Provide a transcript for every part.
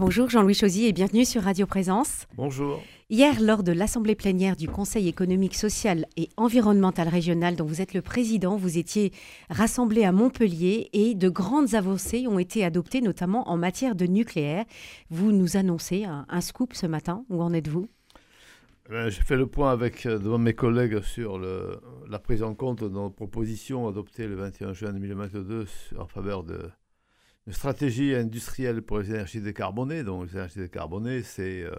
Bonjour Jean-Louis Chauzy et bienvenue sur Radio Présence. Bonjour. Hier, lors de l'Assemblée plénière du Conseil économique, social et environnemental régional dont vous êtes le président, vous étiez rassemblé à Montpellier et de grandes avancées ont été adoptées, notamment en matière de nucléaire. Vous nous annoncez un, scoop ce matin. Où en êtes-vous? Eh J'ai fait le point avec euh, mes collègues sur la prise en compte de nos propositions adoptées le 21 juin 2022 en faveur de une stratégie industrielle pour les énergies décarbonées. Donc, les énergies décarbonées, c'est euh,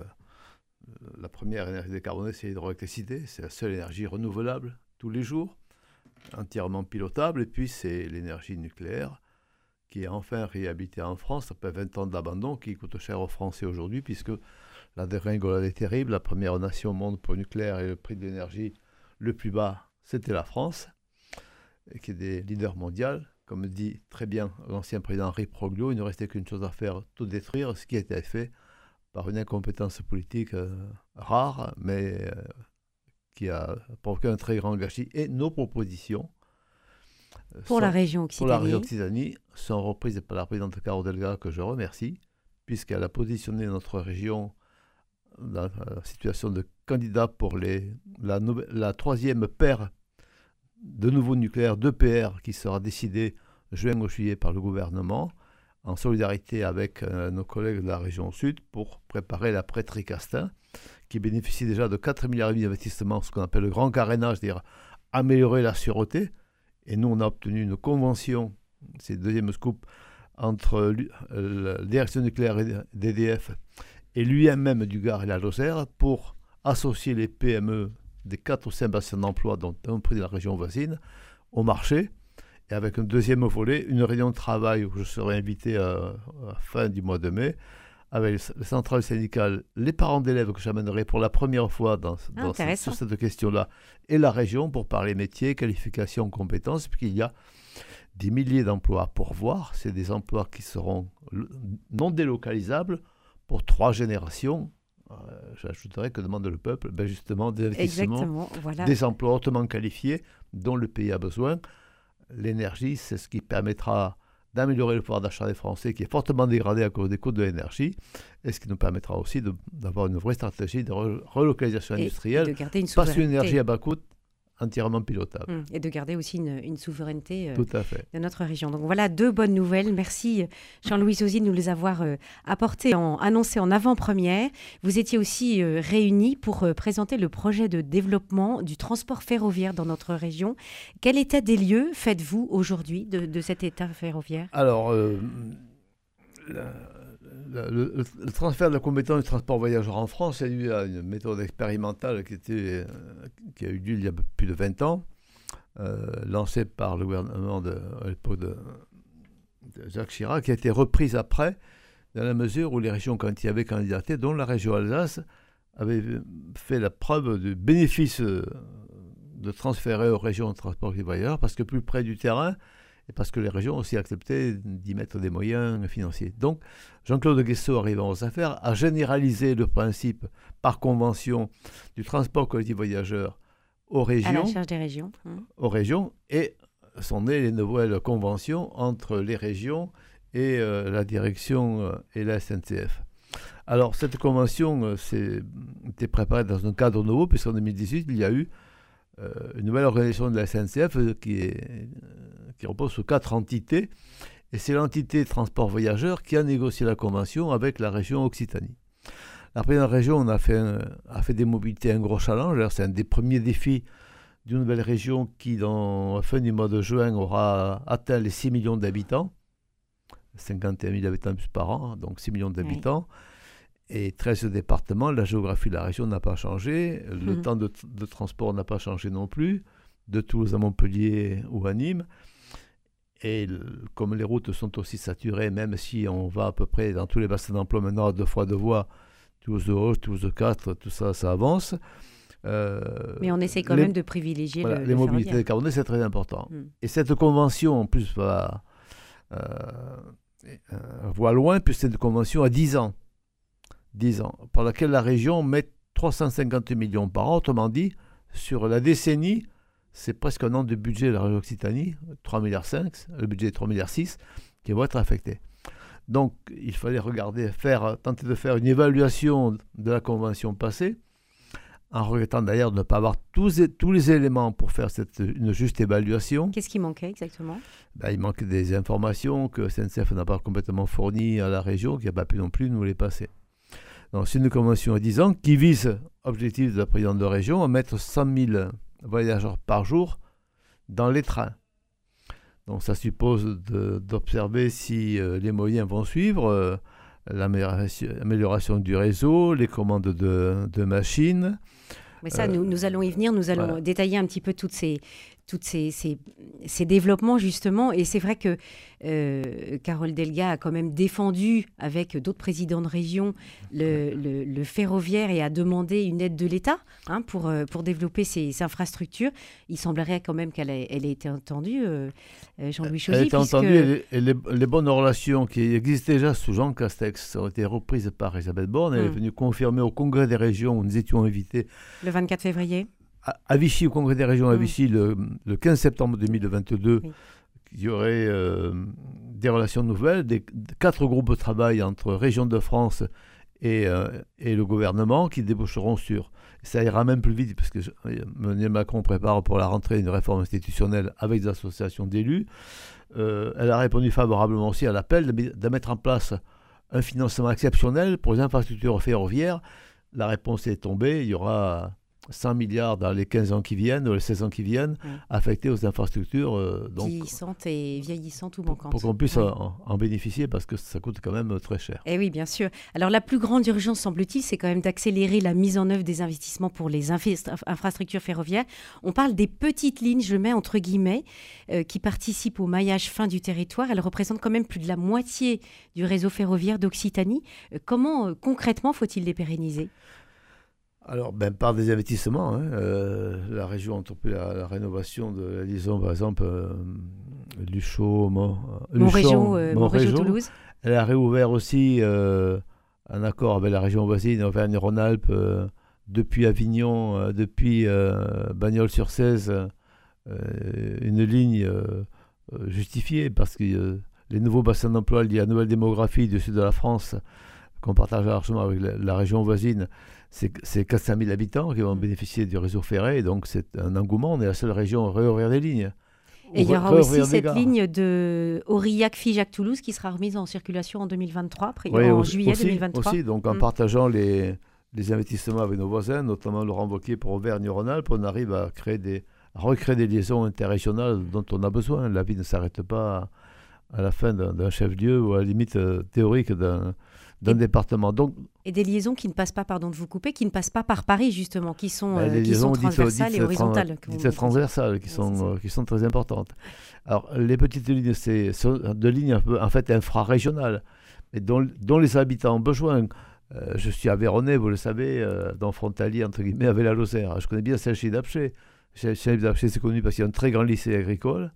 la première énergie décarbonée, c'est l'hydroélectricité. C'est la seule énergie renouvelable tous les jours, entièrement pilotable. Et puis, c'est l'énergie nucléaire qui est enfin réhabilitée en France après 20 ans d'abandon, qui coûte cher aux Français aujourd'hui, puisque la dégringolade est terrible. La première nation au monde pour le nucléaire et le prix de l'énergie le plus bas, c'était la France, qui est des leaders mondiaux. Comme dit très bien l'ancien président Henri Proglio, il ne restait qu'une chose à faire, tout détruire, ce qui a été fait par une incompétence politique euh, rare, mais euh, qui a provoqué un très grand gâchis. Et nos propositions euh, pour la région Occitanie. Pour la région Occitanie sont reprises par la présidente Caro Delga, que je remercie, puisqu'elle a positionné notre région dans la situation de candidat pour les, la, la troisième paire de nouveau nucléaire d'EPR qui sera décidé juin ou juillet par le gouvernement en solidarité avec euh, nos collègues de la région sud pour préparer la Tricastin qui bénéficie déjà de 4 milliards d'investissements, ce qu'on appelle le grand carénage, c'est-à-dire améliorer la sûreté. Et nous, on a obtenu une convention, c'est le deuxième scoop, entre la direction nucléaire d'EDF et l'UMM du Gard et la Lozère pour associer les PME des 4 ou 5 bassins d'emploi, dont un prix de la région voisine, au marché. Et avec un deuxième volet, une réunion de travail où je serai invité à, la fin du mois de mai, avec les centrales syndicales, les parents d'élèves que j'amènerai pour la première fois dans, ah, sur cette question-là, et la région pour parler métiers, qualifications, compétences, puisqu'il y a des milliers d'emplois pour voir. C'est des emplois qui seront non délocalisables pour trois générations j'ajouterais que demande le peuple ben Justement, des investissements, des emplois hautement qualifiés dont le pays a besoin. L'énergie, c'est ce qui permettra d'améliorer le pouvoir d'achat des Français qui est fortement dégradé à cause des coûts de l'énergie. Et ce qui nous permettra aussi d'avoir une vraie stratégie de relocalisation industrielle, de garder une pas une énergie à bas coût entièrement pilotable. Hum, et de garder aussi une, souveraineté euh, Tout à fait. de notre région. Donc voilà deux bonnes nouvelles. Merci Jean-Louis Sosi de nous les avoir euh, apportées, en, annoncées en avant-première. Vous étiez aussi euh, réunis pour présenter le projet de développement du transport ferroviaire dans notre région. Quel état des lieux faites-vous aujourd'hui de, cet état ferroviaire? Alors, le, transfert de la compétence du transport voyageur en France est dû à une méthode expérimentale qui, euh, a eu lieu il y a plus de 20 ans, euh, lancée par le gouvernement de, à l'époque de, Jacques Chirac, qui a été reprise après, dans la mesure où les régions, quand il y avait candidaté, dont la région Alsace, avait fait la preuve du bénéfice euh, de transférer aux régions de transport voyageurs, parce que plus près du terrain, et parce que les régions ont aussi accepté d'y mettre des moyens financiers. Donc, Jean-Claude Guessot, arrivant aux affaires, a généralisé le principe par convention du transport collectif voyageurs aux régions. À la charge des régions. Hein. Aux régions, et sont nées les nouvelles conventions entre les régions et euh, la direction euh, et la SNCF. Alors, cette convention euh, été préparée dans un cadre nouveau, puisqu'en 2018, il y a eu une nouvelle organisation de la SNCF qui est qui repose sur quatre entités. Et c'est l'entité transport voyageurs qui a négocié la convention avec la région Occitanie. La première région a fait, a fait des mobilités un gros challenge. C'est un des premiers défis d'une nouvelle région qui, dans la fin du mois de juin, aura atteint les 6 millions d'habitants. 51 000 habitants plus par an, donc 6 millions d'habitants. Et 13 départements, la géographie de la région n'a pas changé, le mmh. temps de, de transport n'a pas changé non plus, de Toulouse à Montpellier ou à Nîmes. Et comme les routes sont aussi saturées, même si on va à peu près dans tous les bassins d'emploi maintenant à deux fois de voies, Toulouse de Hoche, Toulouse de 4, tout ça, ça avance. Euh, Mais on essaie quand même de privilégier le, les mobilités décarbonées, c'est très important. Hmm. Et cette convention, en plus, va, euh, euh, voit loin, puisque c'est une convention à 10 ans. 10 ans, par laquelle la région met 350 millions par an, autrement dit, sur la décennie, c'est presque un an de budget de la région Occitanie, 3,5 milliards, le budget est 3,6 milliards qui va être affecté. Donc, il fallait regarder, faire, tenter de faire une évaluation de la convention passée, en regrettant d'ailleurs de ne pas avoir tous, tous les éléments pour faire cette, une juste évaluation. Qu'est-ce qui manquait exactement? Ben, Il manquait des informations que SNCF n'a pas complètement fournies à la région, qui n'a pas pu non plus nous les passer. Donc, c'est une convention à 10 ans qui vise, objectif de la présidente de région, à mettre 100 000 voyageurs par jour dans les trains. Donc ça suppose d'observer si euh, les moyens vont suivre, euh, l'amélioration du réseau, les commandes de, de machines. Mais ça, nous, nous, allons y venir, nous allons détailler un petit peu toutes ces, toutes ces, ces, développements justement. Et c'est vrai que euh, Carole Delga a quand même défendu avec d'autres présidents de région le, le, ferroviaire et a demandé une aide de l'État hein, pour, euh, pour développer ces, infrastructures. Il semblerait quand même qu'elle ait, elle ait été entendue, euh, Jean-Louis Chauzy. Elle a été entendue et, les, bonnes relations qui existent déjà sous Jean Castex ont été reprises par Elisabeth Borne. Elle est hmm. venue confirmer au Congrès des régions où nous étions invités. Le 24 février à Vichy, au Congrès des régions à mm. Vichy, le, 15 septembre 2022, il y aurait euh, des relations nouvelles, des, quatre groupes de travail entre régions de France et, euh, et, le gouvernement qui déboucheront sur. Ça ira même plus vite parce que Emmanuel Macron prépare pour la rentrée une réforme institutionnelle avec des associations d'élus. Euh, elle a répondu favorablement aussi à l'appel de, de, mettre en place un financement exceptionnel pour les infrastructures ferroviaires. La réponse est tombée. Il y aura 100 milliards dans les 15 ans qui viennent, ou les 16 ans qui viennent, affectés aux infrastructures. Euh, donc, vieillissantes et vieillissantes ou manquantes. Pour qu'on puisse en, bénéficier, parce que ça coûte quand même très cher. Eh oui, bien sûr. Alors la plus grande urgence, semble-t-il, c'est quand même d'accélérer la mise en œuvre des investissements pour les infrastructures ferroviaires. On parle des petites lignes, je mets entre guillemets, euh, qui participent au maillage fin du territoire. Elles représentent quand même plus de la moitié du réseau ferroviaire d'Occitanie. Euh, comment concrètement faut-il les pérenniser? Alors, ben, par des investissements, hein, euh, la région a entrepris la, rénovation de la liaison, par exemple, euh, Luchot, Mon, euh, Toulouse. Elle a réouvert aussi un accord avec la région voisine, Auvergne-Rhône-Alpes, depuis Avignon, depuis Bagnols-sur-Cèze, une ligne justifiée parce que les nouveaux bassins d'emploi liés à la nouvelle démographie du sud de la France, qu'on partage largement avec la région voisine, c'est 400 000 habitants qui vont mm. bénéficier du réseau ferré, donc c'est un engouement. On est la seule région à réouvrir des lignes. Et il y aura aussi cette ligne de Aurillac-Figeac-Toulouse qui sera remise en circulation en 2023, en juillet 2023. Aussi, donc en mm. partageant les, les, investissements avec nos voisins, notamment Laurent Wauquiez pour Auvergne-Rhône-Alpes, on arrive à, créer des, recréer des liaisons interrégionales dont on a besoin. La vie ne s'arrête pas à la fin d'un chef-lieu ou à la limite euh, théorique d'un d'un département. Donc, et des liaisons qui ne passent pas, pardon de vous couper, qui ne passent pas par Paris justement, qui sont, bah, euh, qui sont transversales et horizontales. transversales, qui sont, euh, qui sont très importantes. Alors les petites lignes, c'est de lignes un peu, en fait infrarégionales, mais dont, dont les habitants ont besoin. Euh, je suis avéronnais, vous le savez, dans frontalier entre guillemets avec la Lozère. Je connais bien celle-ci d'Apché. Celle d'Apché, c'est connu parce qu'il y a un très grand lycée agricole,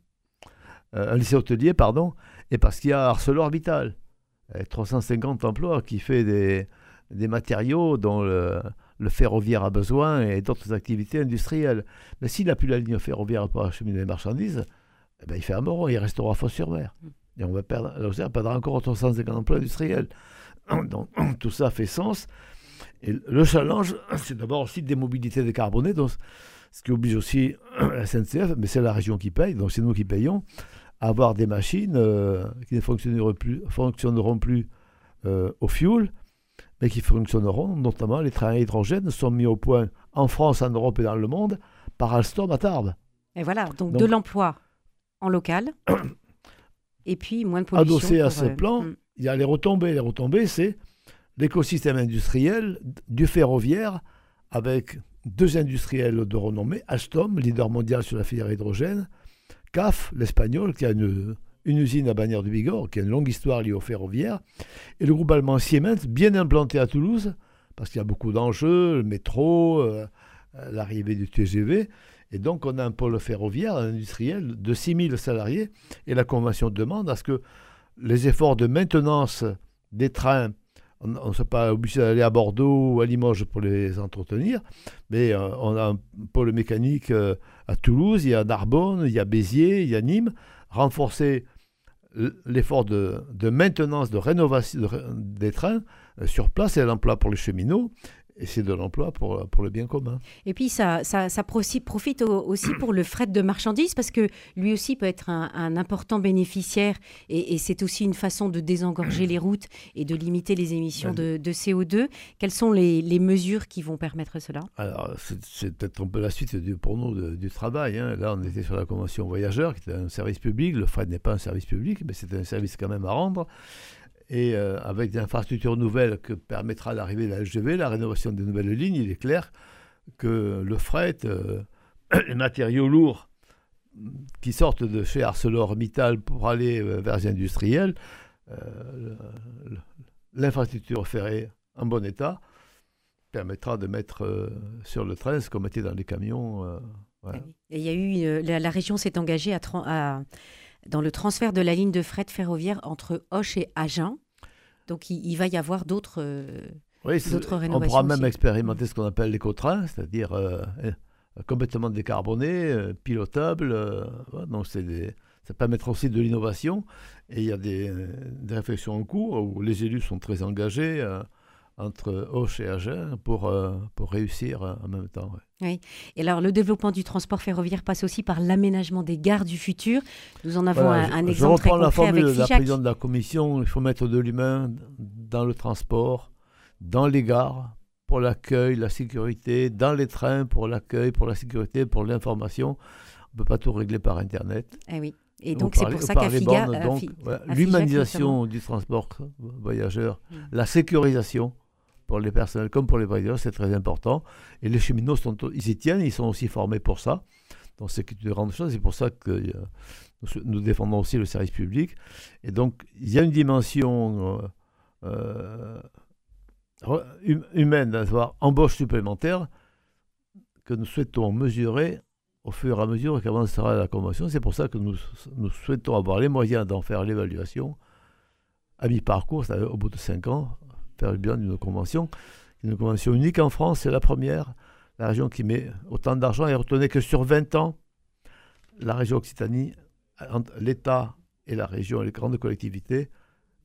un lycée hôtelier, pardon, et parce qu'il y a ArcelorMittal 350 emplois qui fait des, des matériaux dont le, ferroviaire a besoin et d'autres activités industrielles. Mais s'il n'a plus la ligne ferroviaire pour acheminer les marchandises, eh ben, il fait un moron, il restera Fos-sur-Mer. Et on va perdre, perdra encore 350 emplois industriels. Donc tout ça fait sens. Et le challenge, c'est d'abord aussi des mobilités décarbonées, donc, ce qui oblige aussi la SNCF, mais c'est la région qui paye, donc c'est nous qui payons avoir des machines euh, qui ne fonctionneront plus, fonctionneront plus euh, au fuel, mais qui fonctionneront, notamment les trains à hydrogène sont mis au point en France, en Europe et dans le monde par Alstom à Tarbes. Et voilà, donc, de l'emploi en local et puis moins de pollution. Adossé à ce euh, plan, hmm. il y a les retombées. Les retombées, c'est l'écosystème industriel du ferroviaire avec deux industriels de renommée, Alstom, leader mondial sur la filière hydrogène, CAF, l'espagnol, qui a une, usine à Bagnères du Bigorre, qui a une longue histoire liée au ferroviaire, et le groupe allemand Siemens, bien implanté à Toulouse, parce qu'il y a beaucoup d'enjeux, le métro, euh, l'arrivée du TGV, et donc on a un pôle ferroviaire industriel de 6000 salariés, et la convention demande à ce que les efforts de maintenance des trains on ne soit pas obligé d'aller à Bordeaux ou à Limoges pour les entretenir, mais euh, on a un pôle mécanique euh, à Toulouse, il y a Narbonne, il y a Béziers, il y a Nîmes, renforcer l'effort de, maintenance, de rénovation des trains sur place et l'emploi pour les cheminots et c'est de l'emploi pour, pour le bien commun. Et puis ça, ça, ça profite aussi pour le fret de marchandises parce que lui aussi peut être un, important bénéficiaire et, c'est aussi une façon de désengorger les routes et de limiter les émissions de, de CO2. Quelles sont les, les, mesures qui vont permettre cela? Alors c'est peut-être un peu la suite du, pour nous du travail. Hein. Là on était sur la convention voyageurs qui est un service public. Le fret n'est pas un service public mais c'est un service quand même à rendre et euh, avec des infrastructures nouvelles que permettra l'arrivée de la LGV, la rénovation des nouvelles lignes, il est clair que le fret, euh, les matériaux lourds qui sortent de chez ArcelorMittal pour aller euh, vers les industriels, l'infrastructure ferrée en bon état permettra de mettre sur le train ce qu'on mettait dans les camions. Il y a eu, la, région s'est engagée à dans le transfert de la ligne de fret ferroviaire entre Hoche et Agen. Donc il, va y avoir d'autres euh, oui, rénovations. On pourra même expérimenter ce qu'on appelle l'éco-train, c'est-à-dire euh, euh, complètement décarboné, pilotable. donc ça permettra aussi de l'innovation. Et il y a des, des, réflexions en cours où les élus sont très engagés entre Auch et Agen pour, euh, pour réussir euh, en même temps. Oui. Et alors, le développement du transport ferroviaire passe aussi par l'aménagement des gares du futur. Nous en avons un, exemple très concret la formule de la présidente de la commission. Il faut mettre de l'humain dans le transport, dans les gares pour l'accueil, la sécurité, dans les trains pour l'accueil, pour la sécurité, pour l'information. On ne peut pas tout régler par Internet. Eh oui. Et donc, c'est pour ça qu'à FIGA... L'humanisation du transport voyageur, mm. la sécurisation pour les personnels comme pour les voyageurs, c'est très important. Et les cheminots, sont, ils y tiennent, ils sont aussi formés pour ça. Donc c'est une grande chose, c'est pour ça que euh, nous, défendons aussi le service public. Et donc il y a une dimension euh, euh, hum, humaine, d'avoir embauche supplémentaire que nous souhaitons mesurer au fur et à mesure qu'avancera la convention. C'est pour ça que nous, nous souhaitons avoir les moyens d'en faire l'évaluation à mi-parcours, c'est-à-dire au bout de cinq ans, faire le bilan d'une convention. Une convention unique en France, c'est la première. La région qui met autant d'argent et retenez que sur 20 ans, la région Occitanie, l'État et la région et les grandes collectivités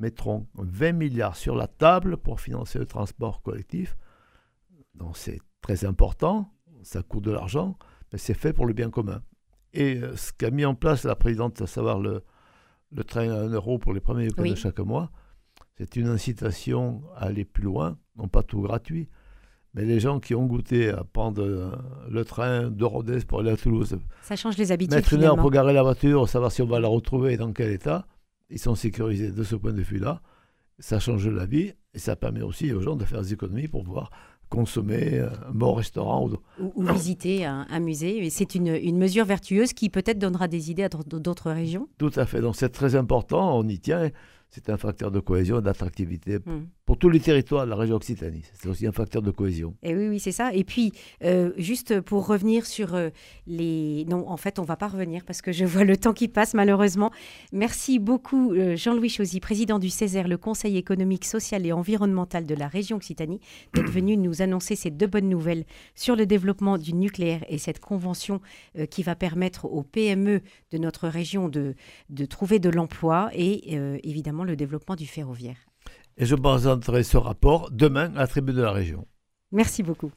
mettront 20 milliards sur la table pour financer le transport collectif. Donc c'est très important, ça coûte de l'argent, mais c'est fait pour le bien commun. Et euh, ce qu'a mis en place la présidente, à savoir le, le train à 1 euro pour les premiers de chaque mois, c'est une incitation à aller plus loin, non pas tout gratuit, mais les gens qui ont goûté à prendre euh, le train de Rodez pour aller à Toulouse, ça change les habitudes. Mettre une heure pour garer la voiture, savoir si on va la retrouver et dans quel état, ils sont sécurisés de ce point de vue-là. Ça change la vie et ça permet aussi aux gens de faire des économies pour pouvoir consommer euh, un bon restaurant. Ou, ou, visiter un, un musée. C'est une, une, mesure vertueuse qui peut-être donnera des idées à d'autres régions. Tout à fait. Donc c'est très important, on y tient c'est un facteur de cohésion, d'attractivité hmm. Pour tous les territoires de la région Occitanie. C'est aussi un facteur de cohésion. Et oui, oui, c'est ça. Et puis, euh, juste pour revenir sur euh, les... Non, en fait, on ne va pas revenir parce que je vois le temps qui passe, malheureusement. Merci beaucoup, euh, Jean-Louis Chauzy, président du Césaire, le Conseil économique, social et environnemental de la région Occitanie, d'être venu nous annoncer ces deux bonnes nouvelles sur le développement du nucléaire et cette convention qui va permettre aux PME de notre région de, de trouver de l'emploi et évidemment le développement du ferroviaire. Et je présenterai ce rapport demain à la tribune de la région. Merci beaucoup.